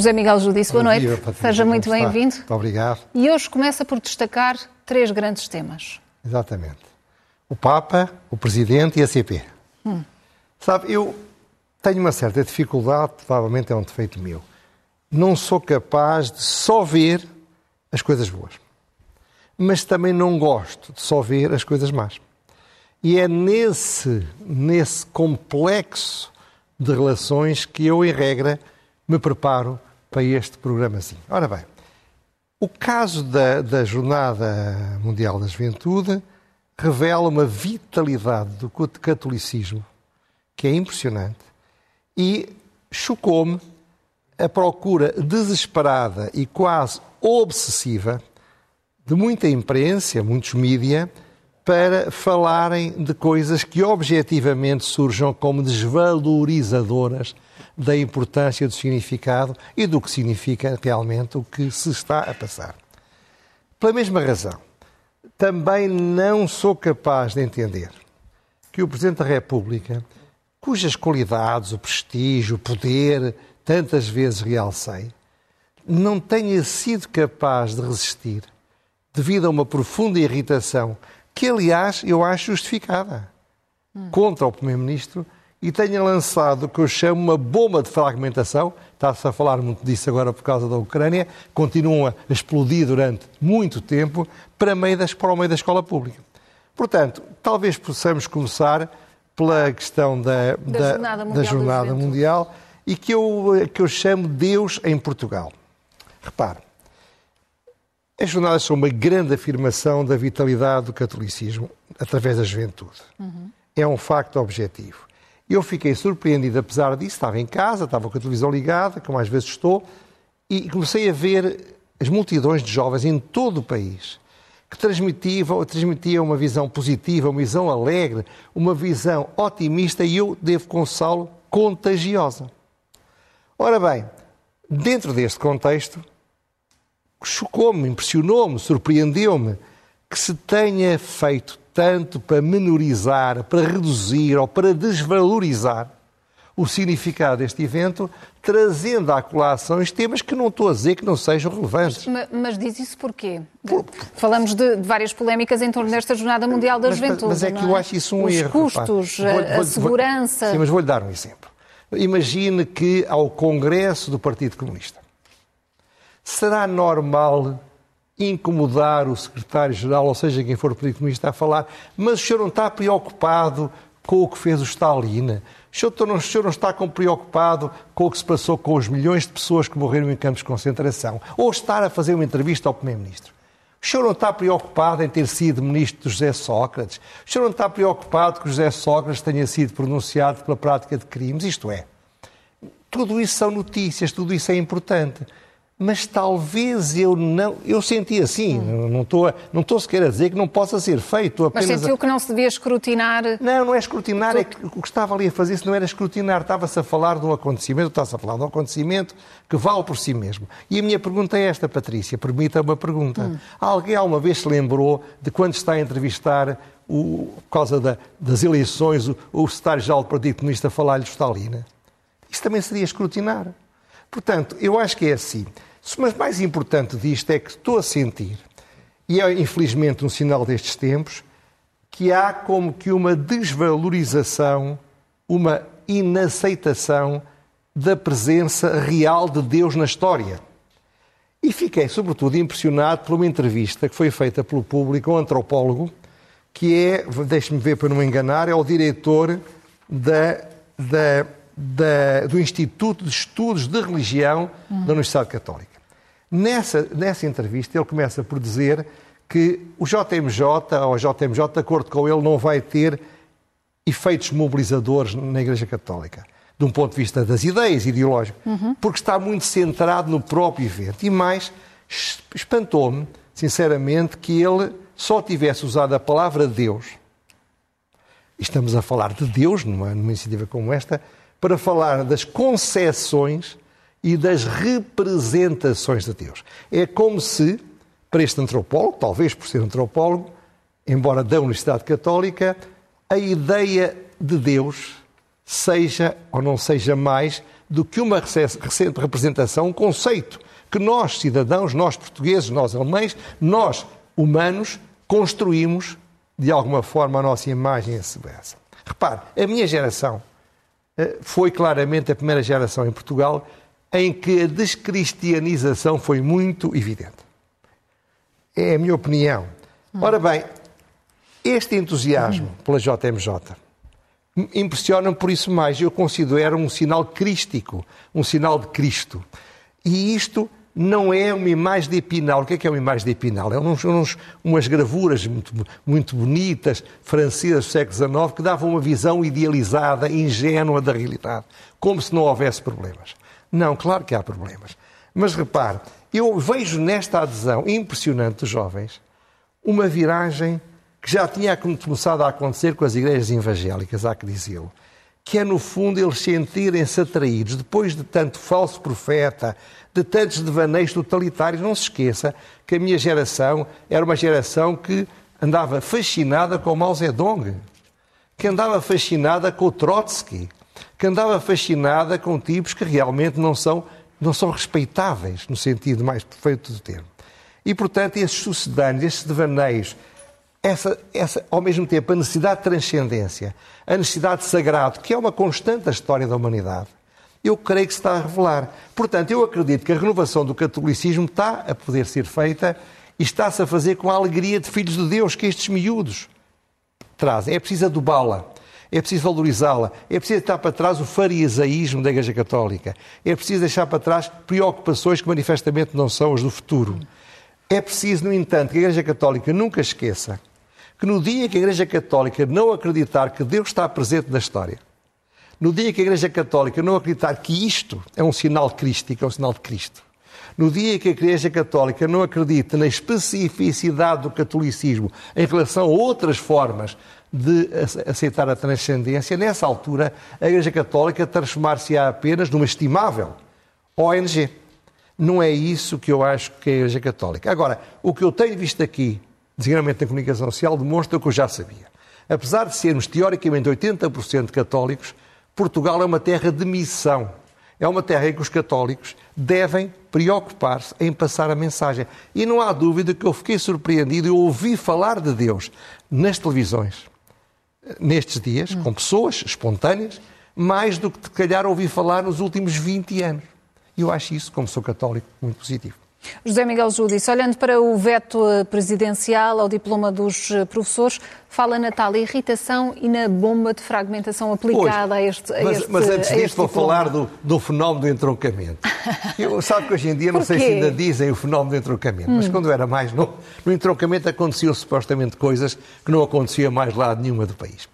José Miguel Judice, boa noite. Patrícia, Seja muito bem-vindo. Muito obrigado. E hoje começa por destacar três grandes temas. Exatamente. O Papa, o Presidente e a CP. Hum. Sabe, eu tenho uma certa dificuldade, provavelmente é um defeito meu. Não sou capaz de só ver as coisas boas. Mas também não gosto de só ver as coisas más. E é nesse, nesse complexo de relações que eu, em regra, me preparo para este programa assim. Ora bem, o caso da, da Jornada Mundial da Juventude revela uma vitalidade do catolicismo que é impressionante e chocou-me a procura desesperada e quase obsessiva de muita imprensa, muitos mídia, para falarem de coisas que objetivamente surjam como desvalorizadoras da importância do significado e do que significa realmente o que se está a passar. Pela mesma razão, também não sou capaz de entender que o Presidente da República, cujas qualidades, o prestígio, o poder, tantas vezes realcei, não tenha sido capaz de resistir devido a uma profunda irritação, que aliás eu acho justificada, hum. contra o Primeiro-Ministro e tenha lançado o que eu chamo uma bomba de fragmentação. Está-se a falar muito disso agora por causa da Ucrânia, continua a explodir durante muito tempo para, meio das, para o meio da escola pública. Portanto, talvez possamos começar pela questão da, da, da Jornada Mundial, da jornada mundial e que eu, que eu chamo Deus em Portugal. Repare, as jornadas são uma grande afirmação da vitalidade do catolicismo através da juventude. Uhum. É um facto objetivo. Eu fiquei surpreendido, apesar disso, estava em casa, estava com a televisão ligada, como às vezes estou, e comecei a ver as multidões de jovens em todo o país que transmitiam, uma visão positiva, uma visão alegre, uma visão otimista e eu devo consolo contagiosa. Ora bem, dentro deste contexto, chocou-me, impressionou-me, surpreendeu-me que se tenha feito tanto para menorizar, para reduzir ou para desvalorizar o significado deste evento, trazendo à colação temas que não estou a dizer que não sejam relevantes. Mas, mas diz isso porquê? Por... Falamos de, de, várias polémicas em torno desta Jornada Mundial da mas, Juventude. Mas é que eu é? acho isso um Os erro. Os custos, vou, vou, a segurança. Vou, sim, mas vou-lhe dar um exemplo. Imagine que ao Congresso do Partido Comunista será normal incomodar o secretário-geral, ou seja, quem for o Partido Comunista, a falar, mas o senhor não está preocupado com o que fez o Stalin? O senhor, não, o senhor não está preocupado com o que se passou com os milhões de pessoas que morreram em campos de concentração? Ou estar a fazer uma entrevista ao Primeiro-Ministro? O senhor não está preocupado em ter sido ministro de José Sócrates? O senhor não está preocupado que José Sócrates tenha sido pronunciado pela prática de crimes? Isto é, tudo isso são notícias, tudo isso é importante mas talvez eu não. Eu senti assim, hum. não estou não estou sequer a dizer que não possa ser feito. Apenas mas sentiu a... que não se devia escrutinar. Não, não é escrutinar, é que o que estava ali a fazer isso não era escrutinar, estava-se a falar de um acontecimento, estava-se a falar de um acontecimento que vale por si mesmo. E a minha pergunta é esta, Patrícia, permita uma pergunta. Hum. Alguém alguma vez se lembrou de quando está a entrevistar o, por causa da, das eleições, o, o secretário-geral do Partido Comunista falar-lhe de Stalin? Isso também seria escrutinar. Portanto, eu acho que é assim. Mas mais importante disto é que estou a sentir, e é infelizmente um sinal destes tempos, que há como que uma desvalorização, uma inaceitação da presença real de Deus na história. E fiquei, sobretudo, impressionado por uma entrevista que foi feita pelo público, um antropólogo, que é, deixe-me ver para não me enganar, é o diretor da, da, da, do Instituto de Estudos de Religião da Universidade Católica. Nessa, nessa entrevista, ele começa por dizer que o JMJ, ou JMJ, de acordo com ele, não vai ter efeitos mobilizadores na Igreja Católica, de um ponto de vista das ideias ideológicas, uhum. porque está muito centrado no próprio evento. E mais, espantou-me, sinceramente, que ele só tivesse usado a palavra Deus, estamos a falar de Deus numa, numa iniciativa como esta, para falar das concessões e das representações de Deus. É como se, para este antropólogo, talvez por ser antropólogo, embora da Universidade Católica, a ideia de Deus seja ou não seja mais do que uma recente representação, um conceito que nós, cidadãos, nós portugueses, nós alemães, nós humanos, construímos de alguma forma a nossa imagem e semelhança. Repare, a minha geração eh, foi claramente a primeira geração em Portugal em que a descristianização foi muito evidente. É a minha opinião. Ora bem, este entusiasmo pela JMJ impressiona-me por isso mais. Eu considero um sinal crístico, um sinal de Cristo. E isto não é uma imagem de Epinal. O que é que é uma imagem de Epinal? É uns, uns, umas gravuras muito, muito bonitas, francesas do século XIX, que davam uma visão idealizada, ingênua da realidade, como se não houvesse problemas. Não, claro que há problemas. Mas repare, eu vejo nesta adesão impressionante dos jovens uma viragem que já tinha começado a acontecer com as igrejas evangélicas, há que dizê-lo, que é, no fundo, eles sentirem-se atraídos, depois de tanto falso profeta, de tantos devaneios totalitários. Não se esqueça que a minha geração era uma geração que andava fascinada com Mao Zedong, que andava fascinada com o Trotsky, que andava fascinada com tipos que realmente não são, não são respeitáveis, no sentido mais perfeito do termo. E, portanto, esses sucedâneos, esses devaneios, essa, essa, ao mesmo tempo, a necessidade de transcendência, a necessidade de sagrado, que é uma constante da história da humanidade, eu creio que se está a revelar. Portanto, eu acredito que a renovação do catolicismo está a poder ser feita e está-se a fazer com a alegria de filhos de Deus que estes miúdos trazem. É preciso adubá-la, é preciso valorizá-la, é preciso deixar para trás o farisaísmo da Igreja Católica, é preciso deixar para trás preocupações que manifestamente não são as do futuro. É preciso, no entanto, que a Igreja Católica nunca esqueça que no dia que a Igreja Católica não acreditar que Deus está presente na história, no dia que a Igreja Católica não acreditar que isto é um sinal crístico, é um sinal de Cristo, no dia que a Igreja Católica não acredita na especificidade do catolicismo em relação a outras formas de aceitar a transcendência, nessa altura a Igreja Católica transformar-se-á apenas numa estimável ONG. Não é isso que eu acho que é a Igreja Católica. Agora, o que eu tenho visto aqui designadamente na comunicação social, demonstra o que eu já sabia. Apesar de sermos teoricamente 80% católicos, Portugal é uma terra de missão. É uma terra em que os católicos devem preocupar-se em passar a mensagem. E não há dúvida que eu fiquei surpreendido e ouvi falar de Deus nas televisões nestes dias, com pessoas espontâneas, mais do que, se calhar, ouvi falar nos últimos 20 anos. E eu acho isso, como sou católico, muito positivo. José Miguel Júdice, olhando para o veto eh, presidencial ao diploma dos eh, professores, fala na tal irritação e na bomba de fragmentação aplicada a este a Mas, este, mas antes disto vou falar do, do, fenómeno do entroncamento. Eu, sabe que hoje em dia, não sei se ainda dizem o fenómeno do entroncamento, hum. mas quando eu era mais novo, no entroncamento aconteciam supostamente coisas que não aconteciam mais lado nenhuma do país.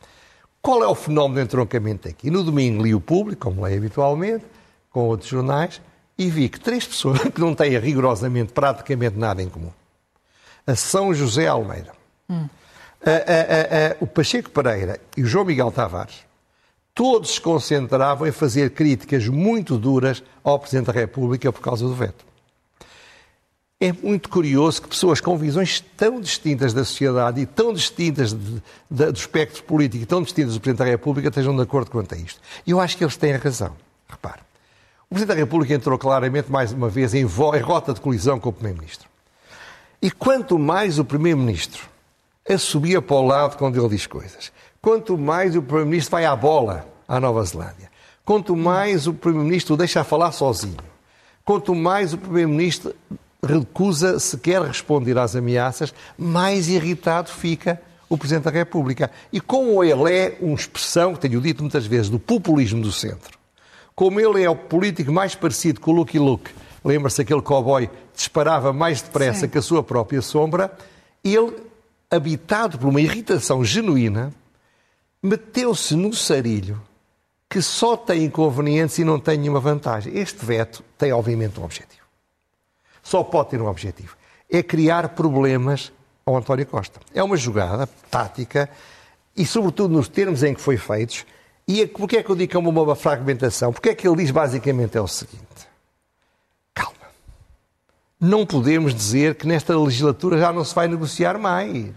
Qual é o fenómeno do entroncamento aqui? No domingo li o público, como leio habitualmente, com outros jornais, e vi que três pessoas que não têm rigorosamente praticamente nada em comum. A São José Almeida, hum. a, a, a, o Pacheco Pereira e o João Miguel Tavares, todos se concentravam em fazer críticas muito duras ao Presidente da República por causa do veto. É muito curioso que pessoas com visões tão distintas da sociedade e tão distintas de, de, do espectro político e tão distintas do Presidente da República estejam de acordo quanto a isto. Eu acho que eles têm razão. Repare. O Presidente da República entrou claramente, mais uma vez, em, em rota de colisão com o Primeiro-Ministro. E quanto mais o Primeiro-Ministro assobia para o lado quando ele diz coisas, quanto mais o Primeiro-Ministro vai à bola à Nova Zelândia, quanto mais o Primeiro-Ministro o deixa falar sozinho, quanto mais o Primeiro-Ministro recusa sequer responder às ameaças, mais irritado fica o Presidente da República. E como ele é uma expressão, que tenho dito muitas vezes, do populismo do centro, como ele é o político mais parecido com o Lucky Luke, lembra-se aquele cowboy disparava mais depressa Sim. que a sua própria sombra, ele, habitado por uma irritação genuína, meteu-se num sarilho que só tem inconvenientes e não tem nenhuma vantagem. Este veto tem, obviamente, um objetivo. Só pode ter um objetivo. É criar problemas ao António Costa. É uma jogada tática e, sobretudo, nos termos em que foi feito, e é porquê é que eu digo que é uma, fragmentação? Porque é que ele diz basicamente é o seguinte: calma. Não podemos dizer que nesta legislatura já não se vai negociar mais.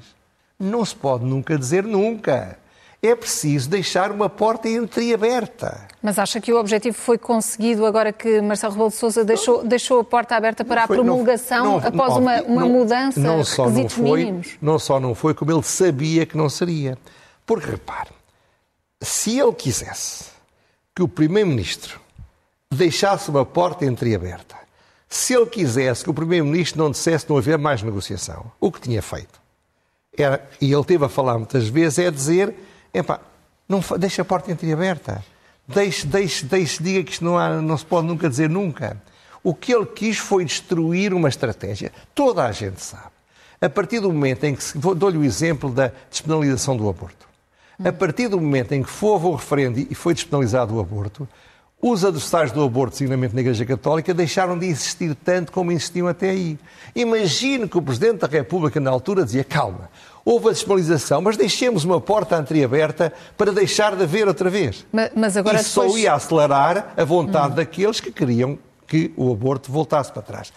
Não se pode nunca dizer nunca. É preciso deixar uma porta entreaberta. Mas acha que o objetivo foi conseguido agora que Marcelo Rebelo de Sousa deixou, deixou a porta aberta para foi, a promulgação não, não, após não, uma, uma mudança não só requisitos não foi, mínimos? Não só não foi, como ele sabia que não seria. Porque, repare, se ele quisesse que o Primeiro-Ministro deixasse uma porta entreaberta, se ele quisesse que o Primeiro-Ministro não dissesse não haver mais negociação, o que tinha feito, era, e ele teve a falar muitas vezes, é dizer, epá, não, deixa a porta entreaberta, deixe, deixe, deixe, diga que isto não, há, não se pode nunca dizer nunca. O que ele quis foi destruir uma estratégia. Toda a gente sabe. A partir do momento em que, dou-lhe o exemplo da despenalização do aborto. A partir do momento em que houve o referendo e foi despenalizado o aborto, os adversários do aborto, seguramente na Igreja Católica, deixaram de insistir tanto como insistiam até aí. Imagine que o Presidente da República, na altura, dizia: calma, houve a despenalização, mas deixemos uma porta entreaberta para deixar de haver outra vez. Mas, mas agora Isso depois... só ia acelerar a vontade hum. daqueles que queriam que o aborto voltasse para trás.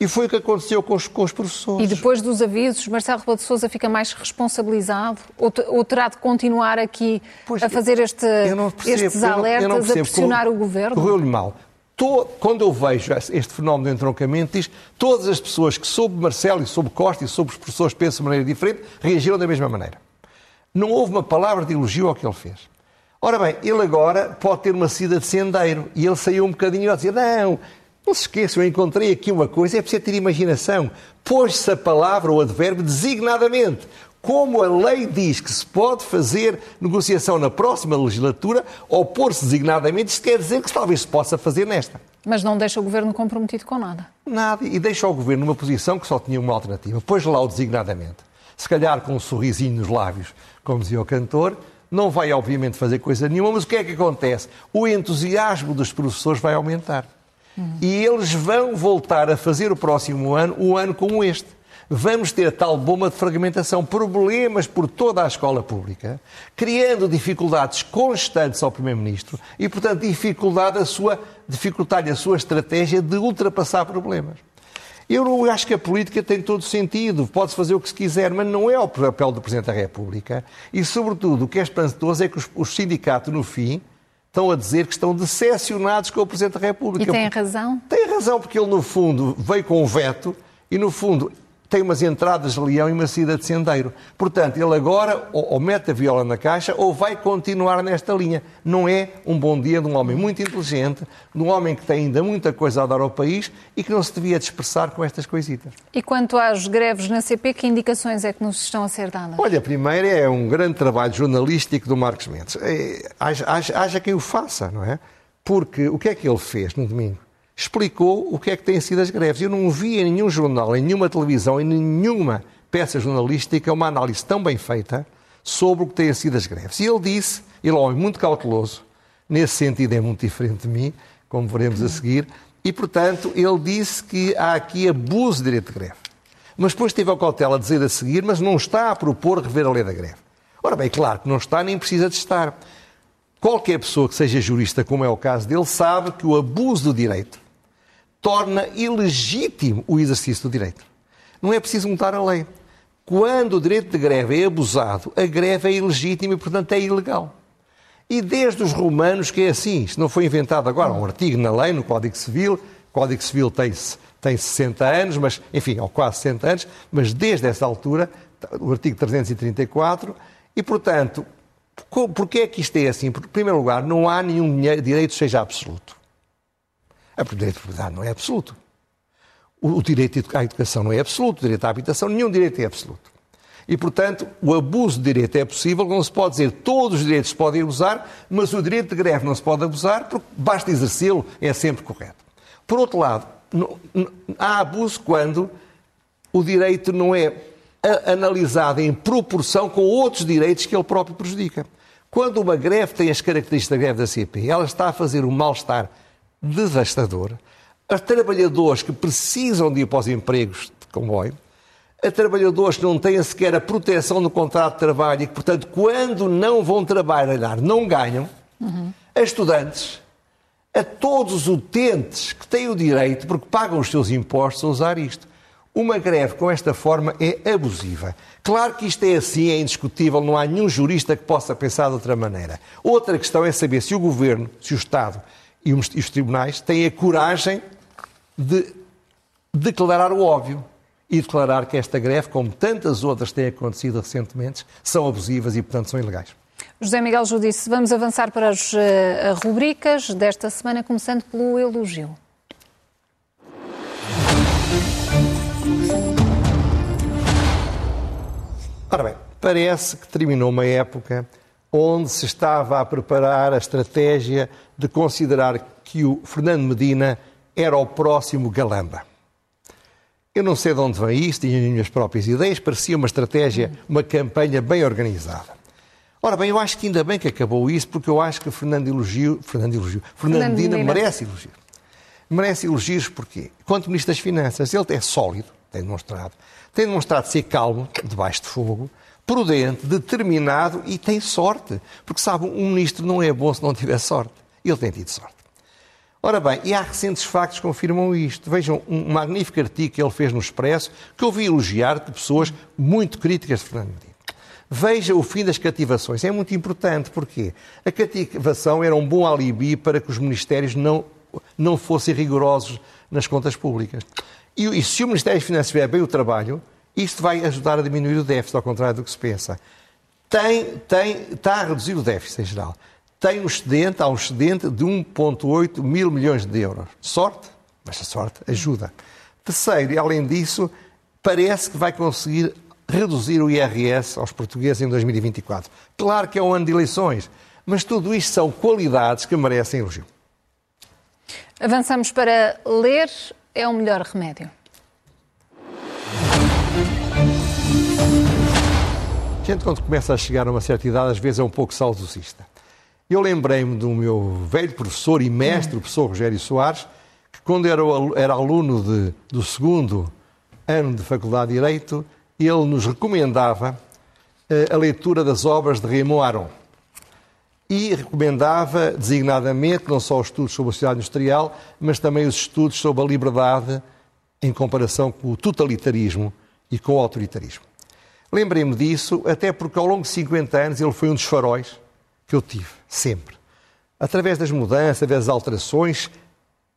E foi o que aconteceu com os, com os professores. E depois dos avisos, Marcelo Rebelo de Sousa fica mais responsabilizado? Ou, ou terá de continuar aqui pois, a fazer este, percebo, estes alertas, não, não a pressionar o Governo? Correu-lhe mal. quando eu vejo este fenómeno de entroncamento, diz todas as pessoas que sob Marcelo e sob Costa e sob os professores pensam de maneira diferente, reagiram da mesma maneira. Não houve uma palavra de elogio ao que ele fez. Ora bem, ele agora pode ter uma saída de sendeiro e ele saiu um bocadinho a dizer: não, não se esqueçam, eu encontrei aqui uma coisa, é preciso ter imaginação. Pôs-se a palavra ou advérbio designadamente. Como a lei diz que se pode fazer negociação na próxima legislatura, ou pôr-se designadamente, isto quer dizer que talvez se possa fazer nesta. Mas não deixa o governo comprometido com nada. Nada. E deixa o governo numa posição que só tinha uma alternativa. Pôs lá o designadamente. Se calhar com um sorrisinho nos lábios, como dizia o cantor, não vai obviamente fazer coisa nenhuma, mas o que é que acontece? O entusiasmo dos professores vai aumentar. E eles vão voltar a fazer o próximo ano um ano como este. Vamos ter tal bomba de fragmentação, problemas por toda a escola pública, criando dificuldades constantes ao Primeiro-Ministro e, portanto, dificuldade a sua, dificultar a sua estratégia de ultrapassar problemas. Eu acho que a política tem todo sentido, pode-se fazer o que se quiser, mas não é o papel do Presidente da República. E, sobretudo, o que é espantoso é que os, os sindicatos, no fim, estão a dizer que estão decepcionados com o Presidente da República. E têm razão? Tem razão, porque ele, no fundo, veio com um veto e, no fundo, tem umas entradas de leão e uma saída de sendeiro. Portanto, ele agora ou, ou, mete a viola na caixa ou vai continuar nesta linha. Não é um bom dia de um homem muito inteligente, de um homem que tem ainda muita coisa a dar ao país e que não se devia dispersar com estas coisitas. E quanto às greves na CP, que indicações é que nos estão a ser dadas? Olha, a primeira é um grande trabalho jornalístico do Marcos Mendes. É, haja, haja, haja quem o faça, não é? Porque o que é que ele fez no domingo? Explicou o que é que têm sido as greves. Eu não vi em nenhum jornal, em nenhuma televisão, em nenhuma peça jornalística uma análise tão bem feita sobre o que têm sido as greves. E ele disse, ele é um homem muito cauteloso, nesse sentido é muito diferente de mim, como veremos a seguir, e portanto ele disse que há aqui abuso de direito de greve. Mas depois teve a cautela de dizer a seguir, mas não está a propor rever a lei da greve. Ora bem, claro que não está nem precisa de estar. Qualquer pessoa que seja jurista, como é o caso dele, sabe que o abuso do direito torna ilegítimo o exercício do direito. Não é preciso mudar a lei. Quando o direito de greve é abusado, a greve é ilegítima e, portanto, é ilegal. E desde os romanos que é assim. Isto não foi inventado agora. Há um artigo na lei, no Código Civil. O Código Civil tem, tem 60 anos, mas, enfim, ou quase 60 anos, mas desde essa altura, o artigo 334, e, portanto, porquê é que isto é assim? Porque, em primeiro lugar, não há nenhum direito que seja absoluto. O direito de propriedade não é absoluto. O direito à educação não é absoluto, o direito à habitação, nenhum direito é absoluto. E, portanto, o abuso de direito é possível, não se pode dizer todos os direitos se podem abusar, mas o direito de greve não se pode abusar, porque basta exercê-lo, é sempre correto. Por outro lado, há abuso quando o direito não é analisado em proporção com outros direitos que ele próprio prejudica. Quando uma greve tem as características da greve da CP, ela está a fazer um mal-estar devastador a trabalhadores que precisam de ir para os empregos de comboio, a trabalhadores que não têm sequer a proteção do contrato de trabalho e que, portanto, quando não vão trabalhar, não ganham, uhum. a estudantes, a todos os utentes que têm o direito, porque pagam os seus impostos, a usar isto. Uma greve com esta forma é abusiva. Claro que isto é assim, é indiscutível, não há nenhum jurista que possa pensar de outra maneira. Outra questão é saber se o Governo, se o Estado e os tribunais têm a coragem de declarar o óbvio e declarar que esta greve, como tantas outras têm acontecido recentemente, são abusivas e, portanto, são ilegais. José Miguel Judice, vamos avançar para as uh, rubricas desta semana, começando pelo elogio. Ora bem, parece que terminou uma época onde se estava a preparar a estratégia de considerar que o Fernando Medina era o próximo Galamba. Eu não sei de onde vem isto, tinha as minhas próprias ideias, parecia uma estratégia, uma campanha bem organizada. Ora bem, eu acho que ainda bem que acabou isso, porque eu acho que Fernando elogio, Fernando elogio, Fernando Medina merece elogio. Merece elogios porque, quanto Ministro das Finanças, ele é sólido, tem demonstrado, tem demonstrado ser calmo, debaixo de fogo, prudente, determinado e tem sorte. Porque, sabe, um ministro não é bom se não tiver sorte. Ele tem tido sorte. Ora bem, e há recentes factos que confirmam isto. Vejam um magnífico artigo que ele fez no Expresso, que eu vi elogiar de pessoas muito críticas de Fernando Medina. Veja o fim das cativações. É muito importante, porque a cativação era um bom alibi para que os ministérios não, não fossem rigorosos nas contas públicas. E, e se o Ministério das Finanças fizer bem o trabalho, isto vai ajudar a diminuir o déficit, ao contrário do que se pensa. Tem, tem, está a reduzir o déficit em geral. Tem um excedente, há um excedente de 1,8 mil milhões de euros. Sorte, mas a sorte ajuda. Terceiro, e além disso, parece que vai conseguir reduzir o IRS aos portugueses em 2024. Claro que é um ano de eleições, mas tudo isto são qualidades que merecem elogio. Avançamos para ler é o melhor remédio. Gente, quando começa a chegar a uma certa idade, às vezes é um pouco saudosista. Eu lembrei-me do meu velho professor e mestre, o professor Rogério Soares, que quando era, era aluno de, do segundo ano de Faculdade de Direito, ele nos recomendava eh, a leitura das obras de Raymond Aron. E recomendava designadamente não só os estudos sobre a sociedade industrial, mas também os estudos sobre a liberdade em comparação com o totalitarismo e com o autoritarismo. Lembrei-me disso até porque ao longo de 50 anos ele foi um dos faróis que eu tive, sempre. Através das mudanças, das alterações,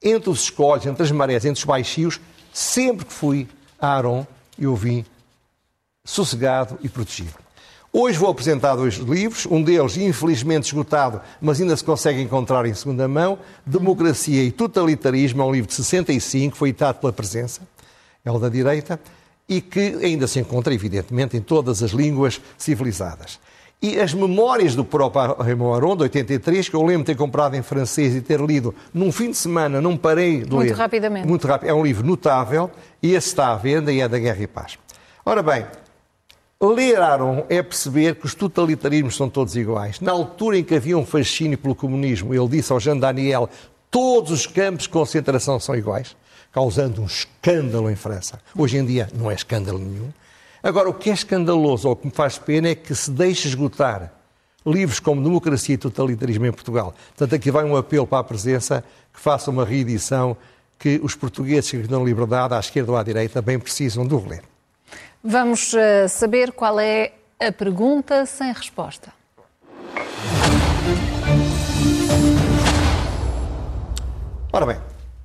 entre os escolhos, entre as marés, entre os baixios, sempre que fui a Aron, eu vim sossegado e protegido. Hoje vou apresentar dois livros, um deles infelizmente esgotado, mas ainda se consegue encontrar em segunda mão, Democracia e Totalitarismo, é um livro de 65, foi editado pela Presença, é o da direita, e que ainda se encontra, evidentemente, em todas as línguas civilizadas. E as memórias do próprio Raymond Aron, de 83, que eu lembro de ter comprado em francês e ter lido num fim de semana, não parei de Muito ler. Muito rapidamente. Muito rápido. É um livro notável e esse está à venda e é da Guerra e Paz. Ora bem, ler Aron é perceber que os totalitarismos são todos iguais. Na altura em que havia um fascínio pelo comunismo, ele disse ao Jean Daniel, todos os campos de concentração são iguais, causando um escândalo em França. Hoje em dia não é escândalo nenhum. Agora, o que é escandaloso, ou o que me faz pena, é que se deixe esgotar livros como Democracia e Totalitarismo em Portugal. Portanto, aqui vai um apelo para a presença que faça uma reedição que os portugueses que dão liberdade, à esquerda ou à direita, bem precisam de ler. Vamos uh, saber qual é a pergunta sem resposta. Ora bem,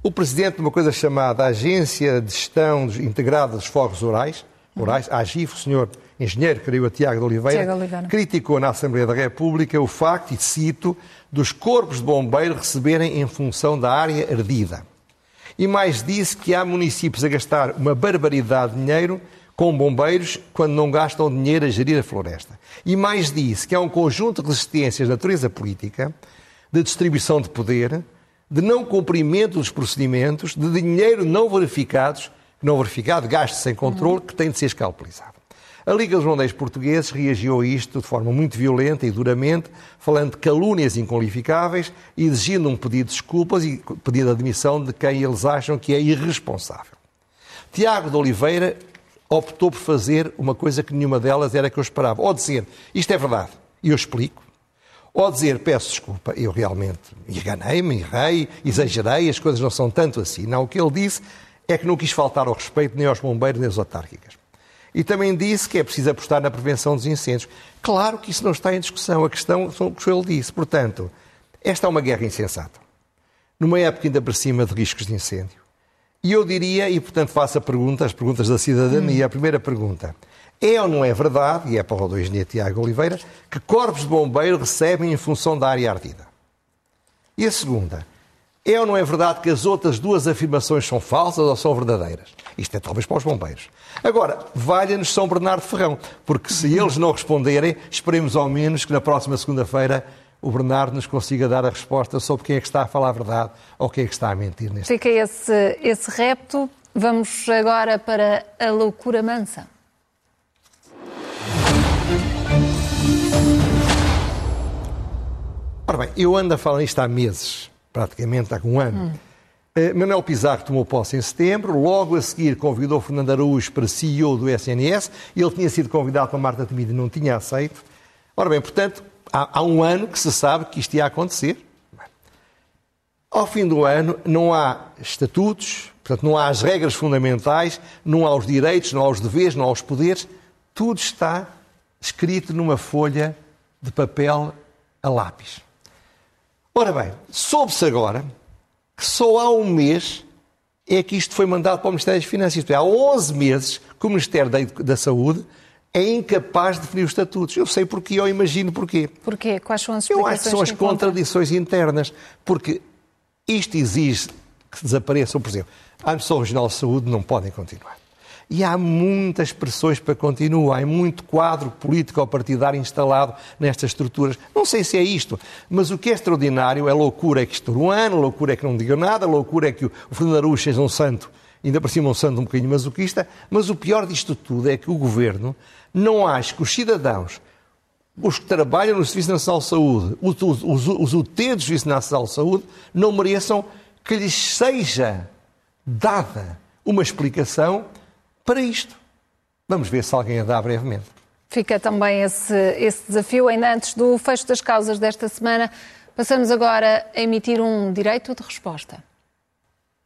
o presidente de uma coisa chamada Agência de Gestão Integrada dos Fogos Rurais, Rurais a AGIF, o senhor engenheiro Carioca Tiago de Oliveira, Tiago Oliveira, criticou na Assembleia da República o facto, e cito, dos corpos de bombeiro receberem em função da área ardida. E mais disse que há municípios a gastar uma barbaridade de dinheiro com bombeiros quando não gastam dinheiro a gerir a floresta. E mais disse que há um conjunto de resistências de natureza política, de distribuição de poder, de não cumprimento dos procedimentos, de dinheiro não verificados, não verificado, gasto sem controle, que tem de ser escalpelizado. A Liga dos Bombeiros Portugueses reagiu a isto de forma muito violenta e duramente, falando de calúnias inqualificáveis, exigindo um pedido de desculpas e pedido de admissão de quem eles acham que é irresponsável. Tiago de Oliveira optou por fazer uma coisa que nenhuma delas era que eu esperava. Ou dizer, isto é verdade, e eu explico. Ou dizer, peço desculpa, eu realmente enganei-me, errei, exagerei, as coisas não são tanto assim. Não, o que ele disse é que não quis faltar ao respeito nem aos bombeiros nem às autárquicas. E também disse que é preciso apostar na prevenção dos incêndios. Claro que isso não está em discussão. A questão são o que ele disse. Portanto, esta é uma guerra insensata. Numa época ainda por cima de riscos de incêndio. E eu diria, e portanto faço a pergunta, as perguntas da cidadania. Hum. A primeira pergunta. É ou não é verdade, e é para o engenheiro Tiago Oliveira, que corpos de bombeiro recebem em função da área ardida? E a segunda. É ou não é verdade que as outras duas afirmações são falsas ou são verdadeiras? Isto é talvez para os bombeiros. Agora, valha-nos São Bernardo Ferrão, porque se eles não responderem, esperemos ao menos que na próxima segunda-feira o Bernardo nos consiga dar a resposta sobre quem é que está a falar a verdade ou quem é que está a mentir neste Fica esse, esse repto. Vamos agora para a loucura mansa. Ora bem, eu ando a falar isto há meses, praticamente há um ano. Hum. Uh, Manuel Pizarro tomou posse em setembro, logo a seguir convidou Fernando Araújo para CEO do SNS, ele tinha sido convidado para Marta Temido e não tinha aceito. Ora bem, portanto, há, há um ano que se sabe que isto ia acontecer. Ao fim do ano, não há estatutos, portanto, não há as regras fundamentais, não há os direitos, não há os deveres, não há os poderes. Tudo está escrito numa folha de papel a lápis. Ora bem, soube-se agora que só há um mês é que isto foi mandado para o Ministério das Finanças. Isto é, há 11 meses que o Ministério da, da Saúde é incapaz de definir os estatutos. Eu sei porquê, eu imagino porquê. Porquê? Quais são as explicações Eu acho que são as que contradições internas, porque isto exige que desapareçam, por exemplo, a Administração Regional de Saúde não podem continuar. E há muitas pressões para continuar, há muito quadro político ou partidário instalado nestas estruturas. Não sei se é isto, mas o que é extraordinário é loucura é que isto um ano, loucura é que não digam nada, loucura é que o Fernando Araújo seja um santo, ainda por cima um santo um bocadinho masoquista, mas o pior disto tudo é que o Governo não acha que os cidadãos, os que trabalham no Serviço Nacional de Saúde, os, os, os UT do Serviço Nacional de Saúde, não mereçam que lhes seja dada uma explicação para isto. Vamos ver se alguém a dá brevemente. Fica também esse, esse desafio. Ainda antes do fecho das causas desta semana, passamos agora a emitir um direito de resposta.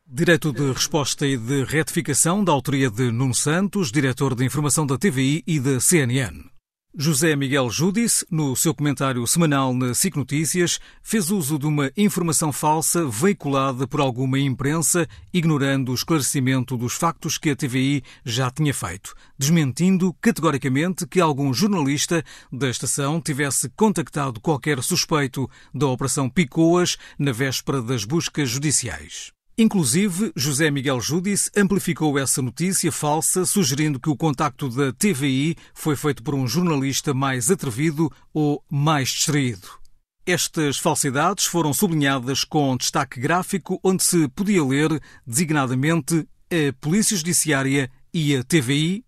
Direito de resposta e de retificação da autoria de Nuno Santos, diretor de informação da TVI e da CNN. José Miguel Judice, no seu comentário semanal na SIC Notícias, fez uso de uma informação falsa veiculada por alguma imprensa, ignorando o esclarecimento dos factos que a TVI já tinha feito, desmentindo categoricamente que algum jornalista da estação tivesse contactado qualquer suspeito da Operação Picoas na véspera das buscas judiciais. Inclusive, José Miguel Judice amplificou essa notícia falsa, sugerindo que o contacto da TVI foi feito por um jornalista mais atrevido ou mais distraído. Estas falsidades foram sublinhadas com destaque gráfico, onde se podia ler designadamente a Polícia Judiciária e a TVI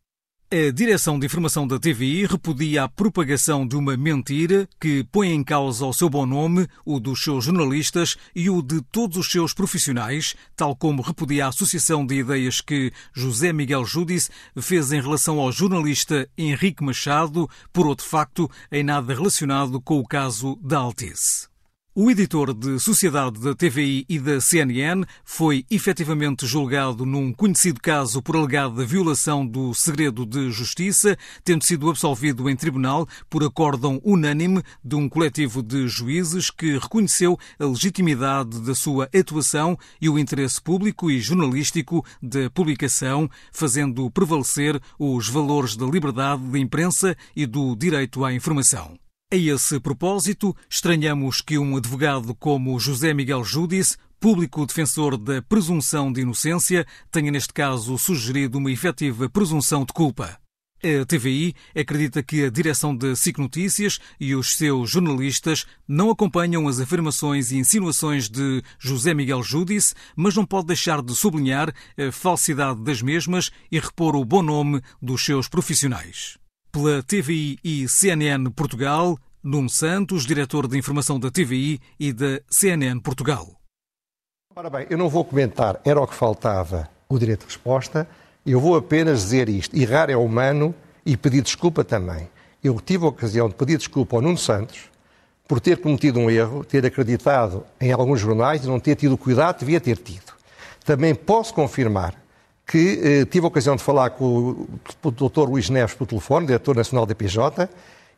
a Direção de Informação da TVI repudia a propagação de uma mentira que põe em causa o seu bom nome, o dos seus jornalistas e o de todos os seus profissionais, tal como repudia a associação de ideias que José Miguel Júdice fez em relação ao jornalista Henrique Machado, por outro facto em nada relacionado com o caso da Altice. O editor de Sociedade da TVI e da CNN foi efetivamente julgado num conhecido caso por alegada violação do segredo de justiça, tendo sido absolvido em tribunal por acórdão unânime de um coletivo de juízes que reconheceu a legitimidade da sua atuação e o interesse público e jornalístico da publicação, fazendo prevalecer os valores da liberdade de imprensa e do direito à informação. A esse propósito, estranhamos que um advogado como José Miguel Júdice, público defensor da presunção de inocência, tenha neste caso sugerido uma efetiva presunção de culpa. A TVI acredita que a direção da SIC Notícias e os seus jornalistas não acompanham as afirmações e insinuações de José Miguel Júdice, mas não pode deixar de sublinhar a falsidade das mesmas e repor o bom nome dos seus profissionais pela TVI e CNN Portugal, Nuno Santos, diretor de informação da TVI e da CNN Portugal. Ora bem, eu não vou comentar, era o que faltava o direito de resposta, eu vou apenas dizer isto. Errar é humano e pedir desculpa também. Eu tive a ocasião de pedir desculpa ao Nuno Santos por ter cometido um erro, ter acreditado em alguns jornais e não ter tido o cuidado que devia ter tido. Também posso confirmar que eh, tive a ocasião de falar com o, Dr. Luís Neves por telefone, diretor nacional da PJ,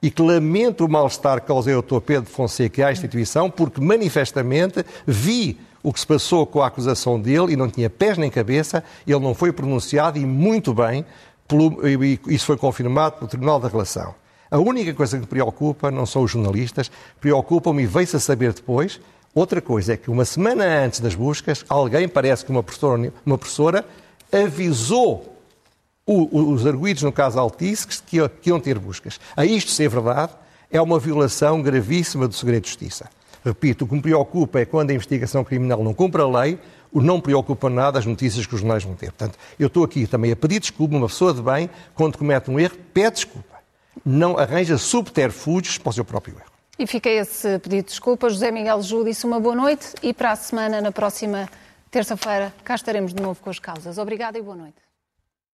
e que lamento o mal-estar que causei ao Dr. Pedro Fonseca à instituição, porque manifestamente vi o que se passou com a acusação dele e não tinha pés nem cabeça, ele não foi pronunciado e muito bem, pelo, e isso foi confirmado pelo Tribunal da Relação. A única coisa que me preocupa não são os jornalistas, preocupa-me e veio-se a saber depois. Outra coisa é que uma semana antes das buscas, alguém, parece que uma professora, uma professora avisou os arguídos no caso Altice que, que iam ter buscas. A isto ser verdade, é uma violação gravíssima do segredo de justiça. Repito, o que me preocupa é quando a investigação criminal não cumpre a lei, o não preocupa nada as notícias que os jornais vão ter. Portanto, eu estou aqui também a pedir desculpa, uma pessoa de bem, quando comete um erro, pede desculpa. Não arranja subterfúgios para o seu próprio erro. E fica esse pedido de desculpa. José Miguel Júdice, uma boa noite e para a semana, na próxima terça-feira, cá estaremos de novo com as causas. Obrigada e boa noite.